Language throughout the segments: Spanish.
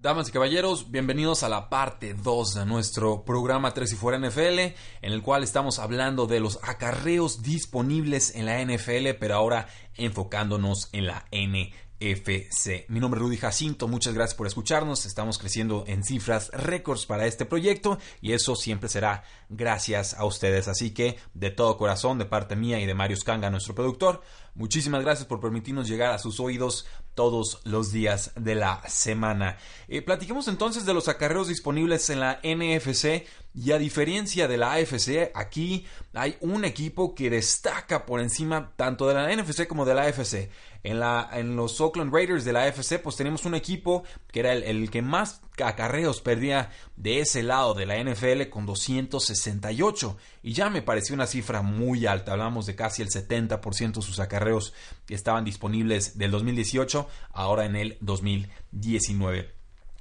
Damas y caballeros, bienvenidos a la parte 2 de nuestro programa 3 y fuera NFL, en el cual estamos hablando de los acarreos disponibles en la NFL, pero ahora enfocándonos en la NFC. Mi nombre es Rudy Jacinto, muchas gracias por escucharnos. Estamos creciendo en cifras récords para este proyecto y eso siempre será gracias a ustedes. Así que de todo corazón, de parte mía y de Mario Scanga, nuestro productor, muchísimas gracias por permitirnos llegar a sus oídos todos los días de la semana. Eh, platiquemos entonces de los acarreos disponibles en la NFC y a diferencia de la AFC, aquí hay un equipo que destaca por encima tanto de la NFC como de la AFC. En, la, en los Oakland Raiders de la AFC, pues tenemos un equipo que era el, el, que más acarreos perdía de ese lado de la NFL con 268. Y ya me pareció una cifra muy alta. Hablamos de casi el 70% de sus acarreos que estaban disponibles del 2018, ahora en el 2019.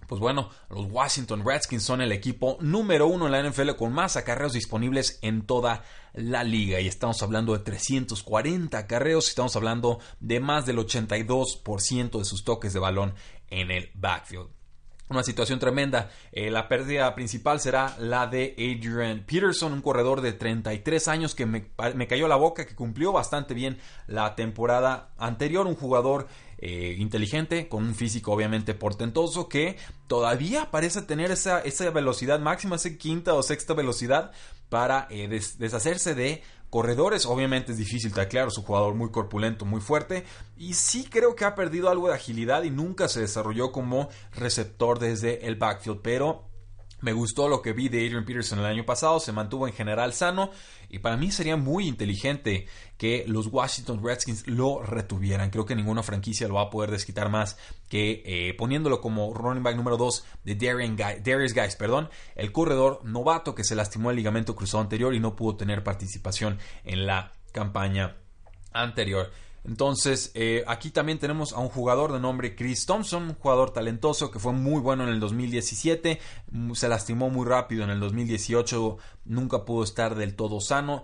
Pues bueno, los Washington Redskins son el equipo número uno en la NFL con más acarreos disponibles en toda la liga. Y estamos hablando de 340 acarreos. Estamos hablando de más del 82% de sus toques de balón en el backfield. Una situación tremenda. Eh, la pérdida principal será la de Adrian Peterson, un corredor de 33 años que me, me, cayó la boca, que cumplió bastante bien la temporada anterior. Un jugador eh, inteligente, con un físico obviamente portentoso, que todavía parece tener esa, esa velocidad máxima, esa quinta o sexta velocidad para eh, des, deshacerse de corredores. Obviamente es difícil taclear, es un jugador muy corpulento, muy fuerte. Y sí creo que ha perdido algo de agilidad y nunca se desarrolló como receptor desde el backfield. Pero me gustó lo que vi de Adrian Peterson el año pasado, se mantuvo en general sano y para mí sería muy inteligente que los Washington Redskins lo retuvieran. Creo que ninguna franquicia lo va a poder desquitar más que eh, poniéndolo como running back número 2 de Darius Guys, perdón, el corredor novato que se lastimó el ligamento cruzado anterior y no pudo tener participación en la campaña anterior. Entonces, eh, aquí también tenemos a un jugador de nombre Chris Thompson, un jugador talentoso que fue muy bueno en el 2017, se lastimó muy rápido en el 2018, nunca pudo estar del todo sano.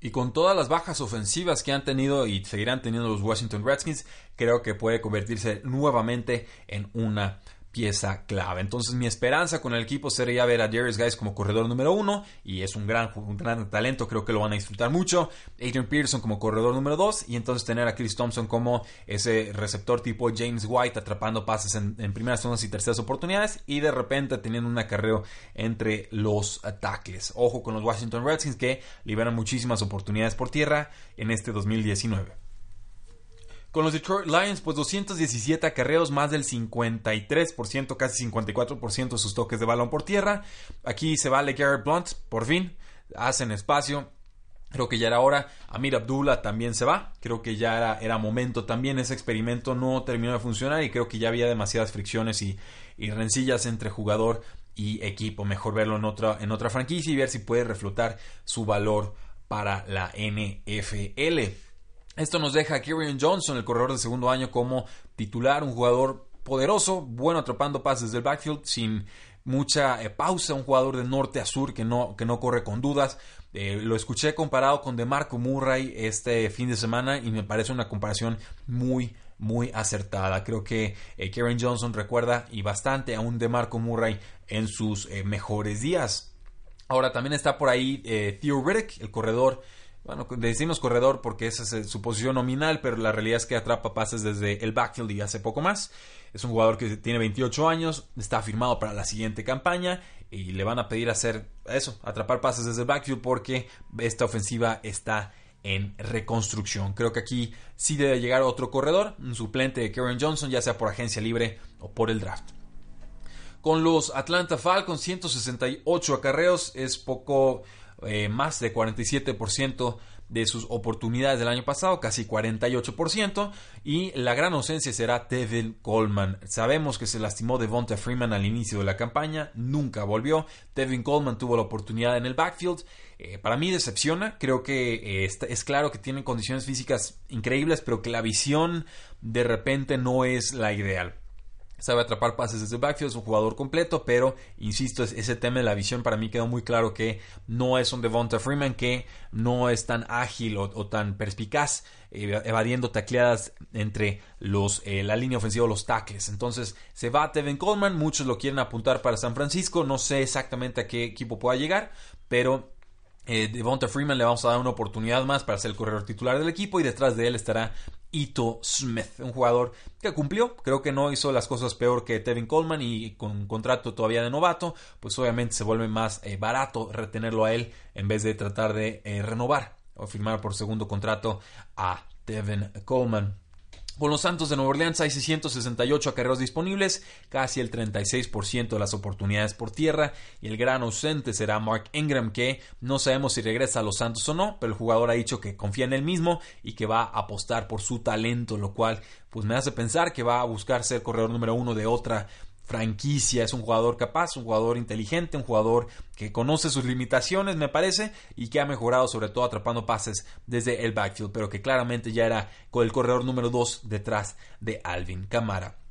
Y con todas las bajas ofensivas que han tenido y seguirán teniendo los Washington Redskins, creo que puede convertirse nuevamente en una pieza clave. Entonces mi esperanza con el equipo sería ver a Darius Guys como corredor número uno y es un gran, un gran talento, creo que lo van a disfrutar mucho. Adrian Pearson como corredor número dos y entonces tener a Chris Thompson como ese receptor tipo James White atrapando pases en, primeras, segundas y terceras oportunidades y de repente teniendo un acarreo entre los ataques. Ojo con los Washington Redskins que liberan muchísimas oportunidades por tierra en este 2019. Con los Detroit Lions, pues 217 acarreos, más del 53%, casi 54% de sus toques de balón por tierra. Aquí se vale Garrett Blunt, por fin, hacen espacio. Creo que ya era hora. Amir Abdullah también se va. Creo que ya era, era, momento también. Ese experimento no terminó de funcionar y creo que ya había demasiadas fricciones y, y rencillas entre jugador y equipo. Mejor verlo en otra, en otra franquicia y ver si puede reflotar su valor para la NFL. Esto nos deja a Kieran Johnson, el corredor de segundo año, como titular, un jugador poderoso, bueno atrapando pases del backfield, sin mucha eh, pausa, un jugador de norte a sur que no, que no corre con dudas. Eh, lo escuché comparado con DeMarco Murray este fin de semana y me parece una comparación muy, muy acertada. Creo que eh, Kieran Johnson recuerda y bastante a un DeMarco Murray en sus eh, mejores días. Ahora también está por ahí Theo Riddick, el corredor bueno, decimos corredor porque esa es su posición nominal, pero la realidad es que atrapa pases desde el backfield y hace poco más. Es un jugador que tiene 28 años, está firmado para la siguiente campaña y le van a pedir hacer eso, atrapar pases desde el backfield porque esta ofensiva está en reconstrucción. Creo que aquí sí debe llegar otro corredor, un suplente de Karen Johnson, ya sea por agencia libre o por el draft. Con los Atlanta Falcons, 168 acarreos, es poco eh, más de 47% de sus oportunidades del año pasado, casi 48%, y la gran ausencia será Tevin Coleman. Sabemos que se lastimó Devonta Freeman al inicio de la campaña, nunca volvió. Tevin Coleman tuvo la oportunidad en el backfield. Eh, para mí decepciona, creo que eh, es claro que tiene condiciones físicas increíbles, pero que la visión de repente no es la ideal sabe atrapar pases desde el backfield, es un jugador completo, pero insisto, ese tema de la visión para mí quedó muy claro que no es un Devonta Freeman que no es tan ágil o, tan perspicaz evadiendo tacleadas entre los, eh, la línea ofensiva o los tackles. Entonces se va a Tevin Coleman, muchos lo quieren apuntar para San Francisco, no sé exactamente a qué equipo pueda llegar, pero eh, Devonta Freeman le vamos a dar una oportunidad más para ser el corredor titular del equipo y detrás de él estará Ito Smith, un jugador que cumplió, creo que no hizo las cosas peor que Tevin Coleman y con contrato todavía de novato, pues obviamente se vuelve más eh, barato retenerlo a él en vez de tratar de eh, renovar o firmar por segundo contrato a Tevin Coleman. Con los Santos de Nueva Orleans hay 668 acarreos disponibles, casi el 36% de las oportunidades por tierra, y el gran ausente será Mark Ingram, que no sabemos si regresa a los Santos o no, pero el jugador ha dicho que confía en él mismo y que va a apostar por su talento, lo cual pues me hace pensar que va a buscar ser corredor número uno de otra franquicia, es un jugador capaz, un jugador inteligente, un jugador que conoce sus limitaciones, me parece, y que ha mejorado sobre todo atrapando pases desde el backfield, pero que claramente ya era el corredor número 2 detrás de Alvin Camara.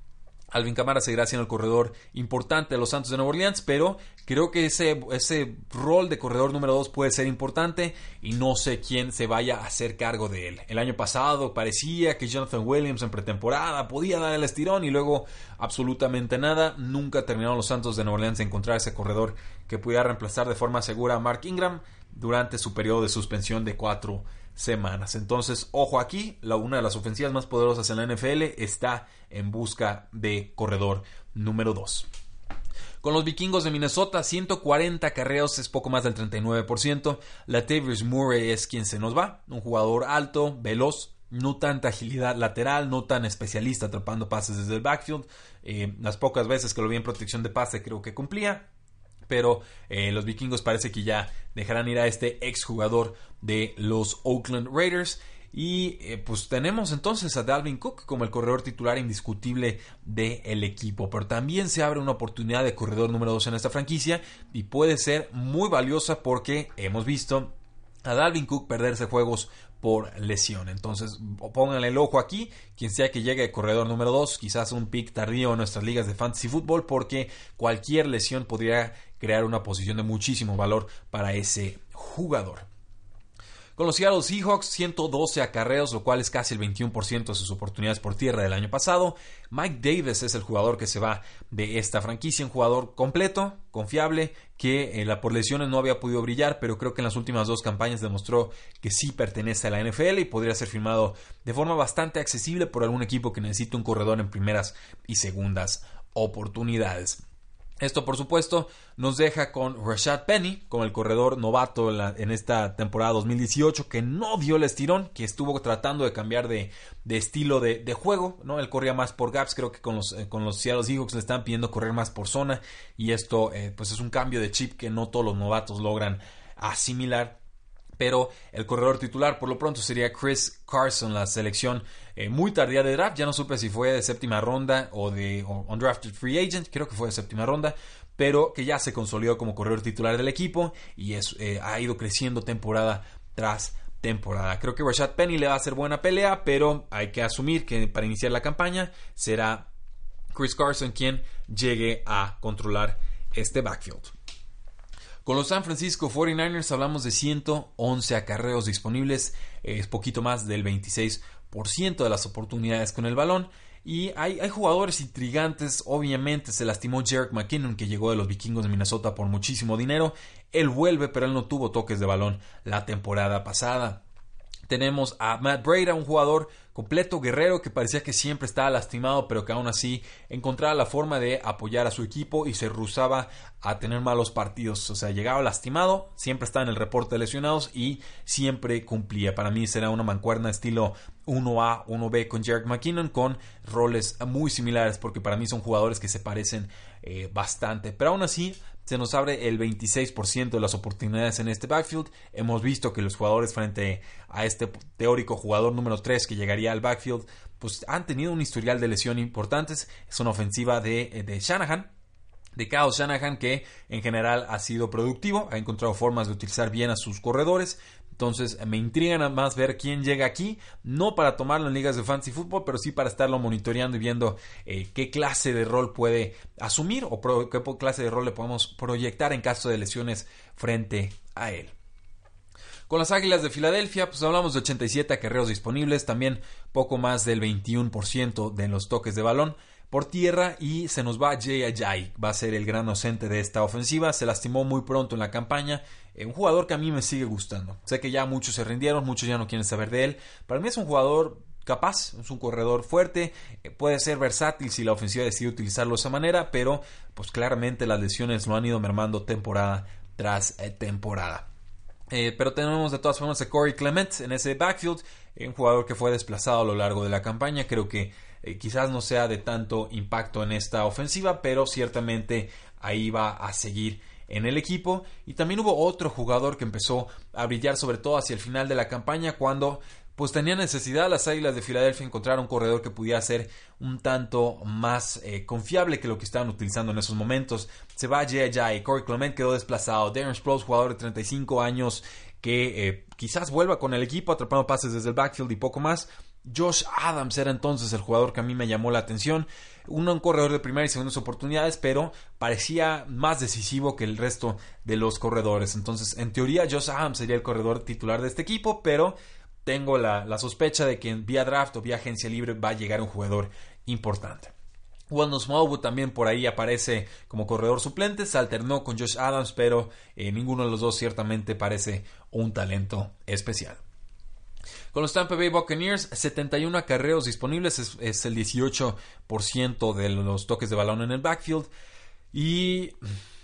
Alvin Camara seguirá siendo el corredor importante de los Santos de Nueva Orleans, pero creo que ese, ese rol de corredor número 2 puede ser importante y no sé quién se vaya a hacer cargo de él. El año pasado parecía que Jonathan Williams en pretemporada podía dar el estirón y luego absolutamente nada. Nunca terminaron los Santos de Nueva Orleans de encontrar ese corredor que pudiera reemplazar de forma segura a Mark Ingram durante su periodo de suspensión de cuatro semanas. Entonces, ojo aquí, la, una de las ofensivas más poderosas en la NFL está en busca de corredor número 2. Con los vikingos de Minnesota, 140 carreos es poco más del 39%. Latavius Murray es quien se nos va, un jugador alto, veloz, no tanta agilidad lateral, no tan especialista atrapando pases desde el backfield. Eh, las pocas veces que lo vi en protección de pase creo que cumplía pero eh, los vikingos parece que ya dejarán ir a este exjugador de los Oakland Raiders. Y eh, pues tenemos entonces a Dalvin Cook como el corredor titular indiscutible del equipo. Pero también se abre una oportunidad de corredor número 2 en esta franquicia y puede ser muy valiosa porque hemos visto a Dalvin Cook perderse juegos por lesión. Entonces, pónganle el ojo aquí, quien sea que llegue corredor número 2, quizás un pick tardío en nuestras ligas de fantasy fútbol, porque cualquier lesión podría crear una posición de muchísimo valor para ese jugador. Con los Seahawks, 112 acarreos, lo cual es casi el 21% de sus oportunidades por tierra del año pasado. Mike Davis es el jugador que se va de esta franquicia, un jugador completo, confiable, que la por lesiones no había podido brillar, pero creo que en las últimas dos campañas demostró que sí pertenece a la NFL y podría ser firmado de forma bastante accesible por algún equipo que necesite un corredor en primeras y segundas oportunidades. Esto, por supuesto, nos deja con Rashad Penny, con el corredor novato en, esta temporada 2018, que no dio el estirón, que estuvo tratando de cambiar de, estilo de, juego. ¿no? Él corría más por gaps, creo que con los, eh, con los Seattle Seahawks le están pidiendo correr más por zona, y esto eh, pues es un cambio de chip que no todos los novatos logran asimilar pero el corredor titular por lo pronto sería Chris Carson, la selección eh, muy tardía de draft. Ya no supe si fue de séptima ronda o de undrafted free agent, creo que fue de séptima ronda, pero que ya se consolidó como corredor titular del equipo y eh, ha ido creciendo temporada tras temporada. Creo que Rashad Penny le va a hacer buena pelea, pero hay que asumir que para iniciar la campaña será Chris Carson quien llegue a controlar este backfield. Con los San Francisco 49ers hablamos de 111 acarreos disponibles, es poquito más del 26% de las oportunidades con el balón. Y hay, jugadores intrigantes, obviamente se lastimó Jarek McKinnon que llegó de los vikingos de Minnesota por muchísimo dinero. Él vuelve, pero él no tuvo toques de balón la temporada pasada. Tenemos a Matt Breda, un jugador completo, guerrero, que parecía que siempre estaba lastimado, pero que aún así encontraba la forma de apoyar a su equipo y se rusaba a tener malos partidos. O sea, llegaba lastimado, siempre estaba en el reporte de lesionados y siempre cumplía. Para mí será una mancuerna estilo 1A, 1B con Jarek McKinnon, con roles muy similares, porque para mí son jugadores que se parecen eh, bastante. Pero aún así, se nos abre el 26% de las oportunidades en este backfield. Hemos visto que los jugadores frente a este teórico jugador número 3 que llegaría al backfield, pues han tenido un historial de lesión importantes. Es una ofensiva de, de Shanahan, de Kyle Shanahan que en general ha sido productivo, ha encontrado formas de utilizar bien a sus corredores. Entonces me intriga más ver quién llega aquí, no para tomarlo en ligas de fantasy fútbol, pero sí para estarlo monitoreando y viendo eh, qué clase de rol puede asumir o qué clase de rol le podemos proyectar en caso de lesiones frente a él. Con las Águilas de Filadelfia, pues hablamos de 87 acarreos disponibles, también poco más del 21% de los toques de balón por tierra y se nos va Jay Ajay, va a ser el gran docente de esta ofensiva, se lastimó muy pronto en la campaña, eh, un jugador que a mí me sigue gustando, sé que ya muchos se rindieron, muchos ya no quieren saber de él, para mí es un jugador capaz, es un corredor fuerte, eh, puede ser versátil si la ofensiva decide utilizarlo de esa manera, pero pues claramente las lesiones lo han ido mermando temporada tras eh, temporada. pero tenemos de todas formas a Corey Clement en ese backfield, un jugador que fue desplazado a lo largo de la campaña, creo que quizás no sea de tanto impacto en esta ofensiva, pero ciertamente ahí va a seguir en el equipo. Y también hubo otro jugador que empezó a brillar sobre todo hacia el final de la campaña cuando pues tenía necesidad las Águilas de Filadelfia encontrar un corredor que pudiera ser un tanto más eh, confiable que lo que estaban utilizando en esos momentos. Se va Jay Corey Clement quedó desplazado. Darren Sproles, jugador de 35 años que eh, quizás vuelva con el equipo atrapando pases desde el backfield y poco más. Josh Adams era entonces el jugador que a mí me llamó la atención. Uno un corredor de primera y segunda oportunidades, pero parecía más decisivo que el resto de los corredores. Entonces, en teoría, Josh Adams sería el corredor titular de este equipo, pero tengo la, sospecha de que vía draft o vía agencia libre va a llegar un jugador importante. Wendell Smallwood también por ahí aparece como corredor suplente, se alternó con Josh Adams, pero eh, ninguno de los dos ciertamente parece un talento especial. Con los Tampa Bay Buccaneers, 71 acarreos disponibles, es, el 18% de los toques de balón en el backfield. Y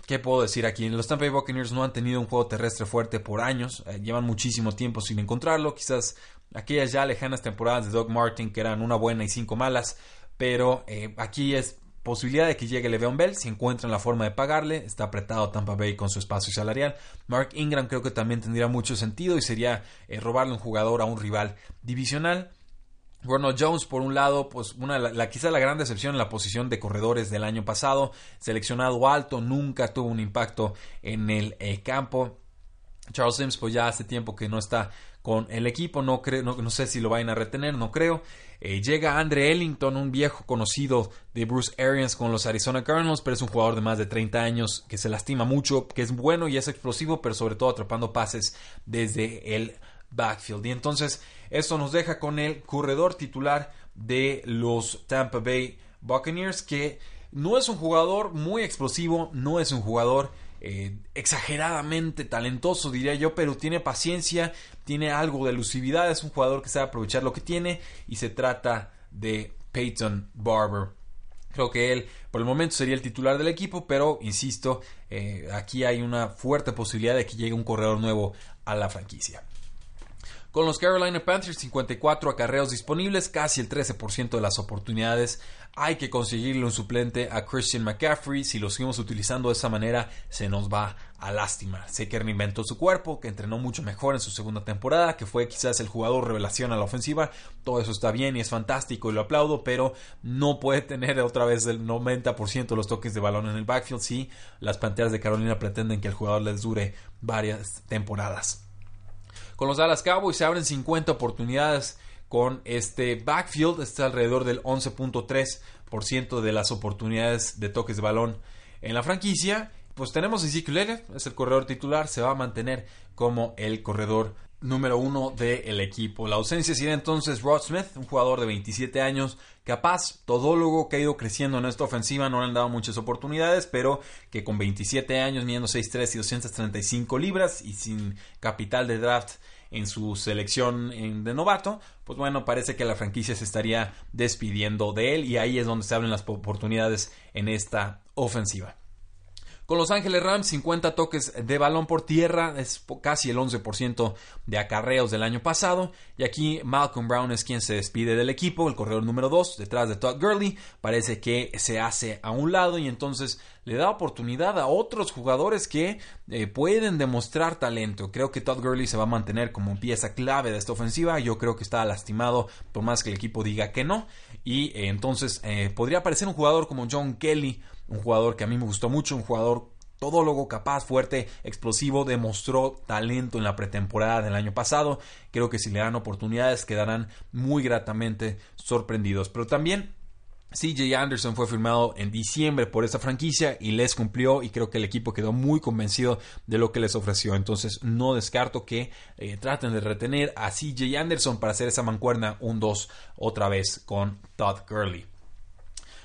¿Qué puedo decir aquí? Los Tampa Bay Buccaneers no han tenido un juego terrestre fuerte por años, eh, llevan muchísimo tiempo sin encontrarlo, quizás aquellas ya lejanas temporadas de Doug Martin que eran una buena y cinco malas, pero eh, aquí es Posibilidad de que llegue Le'Veon Bell si encuentran la forma de pagarle. Está apretado Tampa Bay con su espacio salarial. Mark Ingram creo que también tendría mucho sentido y sería eh, robarle un jugador a un rival divisional. Ronald Jones, por un lado, pues una, la, quizá la gran decepción en la posición de corredores del año pasado, seleccionado alto, nunca tuvo un impacto en el eh, campo. Charles Sims, pues ya hace tiempo que no está con el equipo, no, no, sé si lo vayan a retener, no creo. Eh, llega Andre Ellington, un viejo conocido de Bruce Arians con los Arizona Cardinals, pero es un jugador de más de 30 años que se lastima mucho, que es bueno y es explosivo, pero sobre todo atrapando pases desde el backfield. Y entonces esto nos deja con el corredor titular de los Tampa Bay Buccaneers, que no es un jugador muy explosivo, no es un jugador eh, exageradamente talentoso, diría yo, pero tiene paciencia, tiene algo de elusividad, es un jugador que sabe aprovechar lo que tiene y se trata de Peyton Barber. Creo que él por el momento sería el titular del equipo, pero insisto, eh, aquí hay una fuerte posibilidad de que llegue un corredor nuevo a la franquicia. Con los Carolina Panthers, 54 acarreos disponibles, casi el 13% de las oportunidades. Hay que conseguirle un suplente a Christian McCaffrey. Si lo seguimos utilizando de esa manera, se nos va a lástima. Sé que reinventó su cuerpo, que entrenó mucho mejor en su segunda temporada, que fue quizás el jugador revelación a la ofensiva. Todo eso está bien y es fantástico y lo aplaudo, pero no puede tener otra vez el 90% de los toques de balón en el backfield si las Panteras de Carolina pretenden que el jugador les dure varias temporadas. Con los Dallas Cowboys se abren 50 oportunidades con este backfield. Está alrededor del 11.3% de las oportunidades de toques de balón en la franquicia. Pues tenemos a Ezekiel es el corredor titular, se va a mantener como el corredor número uno del equipo. La ausencia sería entonces Rod Smith, un jugador de 27 años, capaz, todólogo, que ha ido creciendo en esta ofensiva, no le han dado muchas oportunidades, pero que con 27 años, midiendo 6'3 y 235 libras y sin capital de draft en su selección de novato, pues bueno, parece que la franquicia se estaría despidiendo de él y ahí es donde se abren las oportunidades en esta ofensiva. Con Los Ángeles Rams, 50 toques de balón por tierra, es casi el 11% de acarreos del año pasado. Y aquí Malcolm Brown es quien se despide del equipo, el corredor número 2, detrás de Todd Gurley. Parece que se hace a un lado y entonces le da oportunidad a otros jugadores que eh, pueden demostrar talento. Creo que Todd Gurley se va a mantener como pieza clave de esta ofensiva. Yo creo que está lastimado por más que el equipo diga que no. Y eh, entonces eh, podría aparecer un jugador como John Kelly un jugador que a mí me gustó mucho, un jugador todólogo, capaz, fuerte, explosivo, demostró talento en la pretemporada del año pasado. Creo que si le dan oportunidades quedarán muy gratamente sorprendidos. Pero también CJ Anderson fue firmado en diciembre por esta franquicia y les cumplió y creo que el equipo quedó muy convencido de lo que les ofreció. Entonces no descarto que eh, traten de retener a CJ Anderson para hacer esa mancuerna un 2 otra vez con Todd Gurley.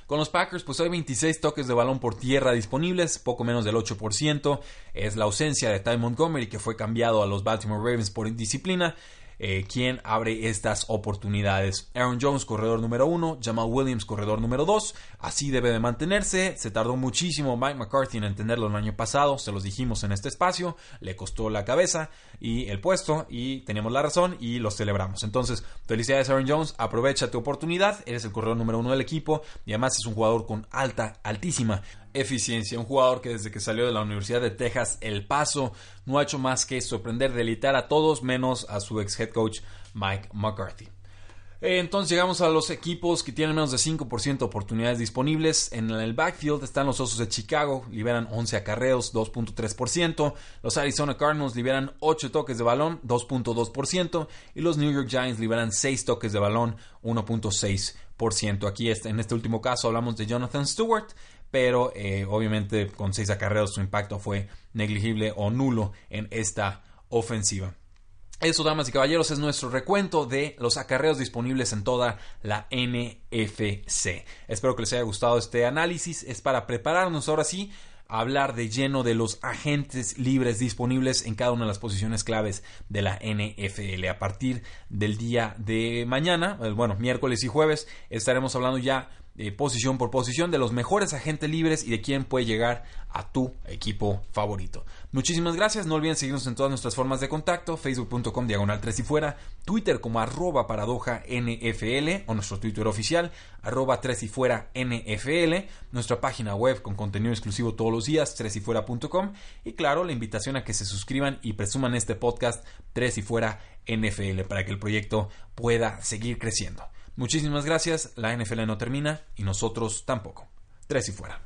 Con los Packers, pues hay 26 toques de balón por tierra disponibles, poco menos del 8%. Es la ausencia de Ty Montgomery, que fue cambiado a los Baltimore Ravens por indisciplina. Eh, quien abre estas oportunidades. Aaron Jones, corredor número uno, Jamal Williams, corredor número dos. Así debe de mantenerse. Se tardó muchísimo Mike McCarthy en entenderlo el año pasado, se los dijimos en este espacio, le costó la cabeza y el puesto y teníamos la razón y lo celebramos. Entonces, felicidades Aaron Jones, aprovecha tu oportunidad, eres el corredor número uno del equipo y además es un jugador con alta, altísima eficiencia. Un jugador que desde que salió de la Universidad de Texas El Paso no ha hecho más que sorprender, delitar a todos menos a su ex head coach Mike McCarthy. Eh, entonces llegamos a los equipos que tienen menos de 5% de oportunidades disponibles. En el backfield están los Osos de Chicago, liberan 11 acarreos, 2.3%. Los Arizona Cardinals liberan 8 toques de balón, 2.2%. Y los New York Giants liberan 6 toques de balón, 1.6%. Aquí este, en este último caso hablamos de Jonathan Stewart, pero eh, obviamente con 6 acarreos su impacto fue negligible o nulo en esta ofensiva. Eso, damas y caballeros, es nuestro recuento de los acarreos disponibles en toda la NFC. Espero que les haya gustado este análisis. Es para prepararnos ahora sí a hablar de lleno de los agentes libres disponibles en cada una de las posiciones claves de la NFL. A partir del día de mañana, eh, bueno, miércoles y jueves, estaremos hablando ya eh, posición por posición de los mejores agentes libres y de quién puede llegar a tu equipo favorito. Muchísimas gracias, no olviden seguirnos en todas nuestras formas de contacto, facebook.com diagonal 3 y fuera, twitter como arroba paradoja NFL o nuestro twitter oficial arroba 3 y fuera NFL, nuestra página web con contenido exclusivo todos los días 3 y fuera.com y claro la invitación a que se suscriban y presuman este podcast 3 y fuera NFL para que el proyecto pueda seguir creciendo. Muchísimas gracias, la NFL no termina y nosotros tampoco. Tres y fuera.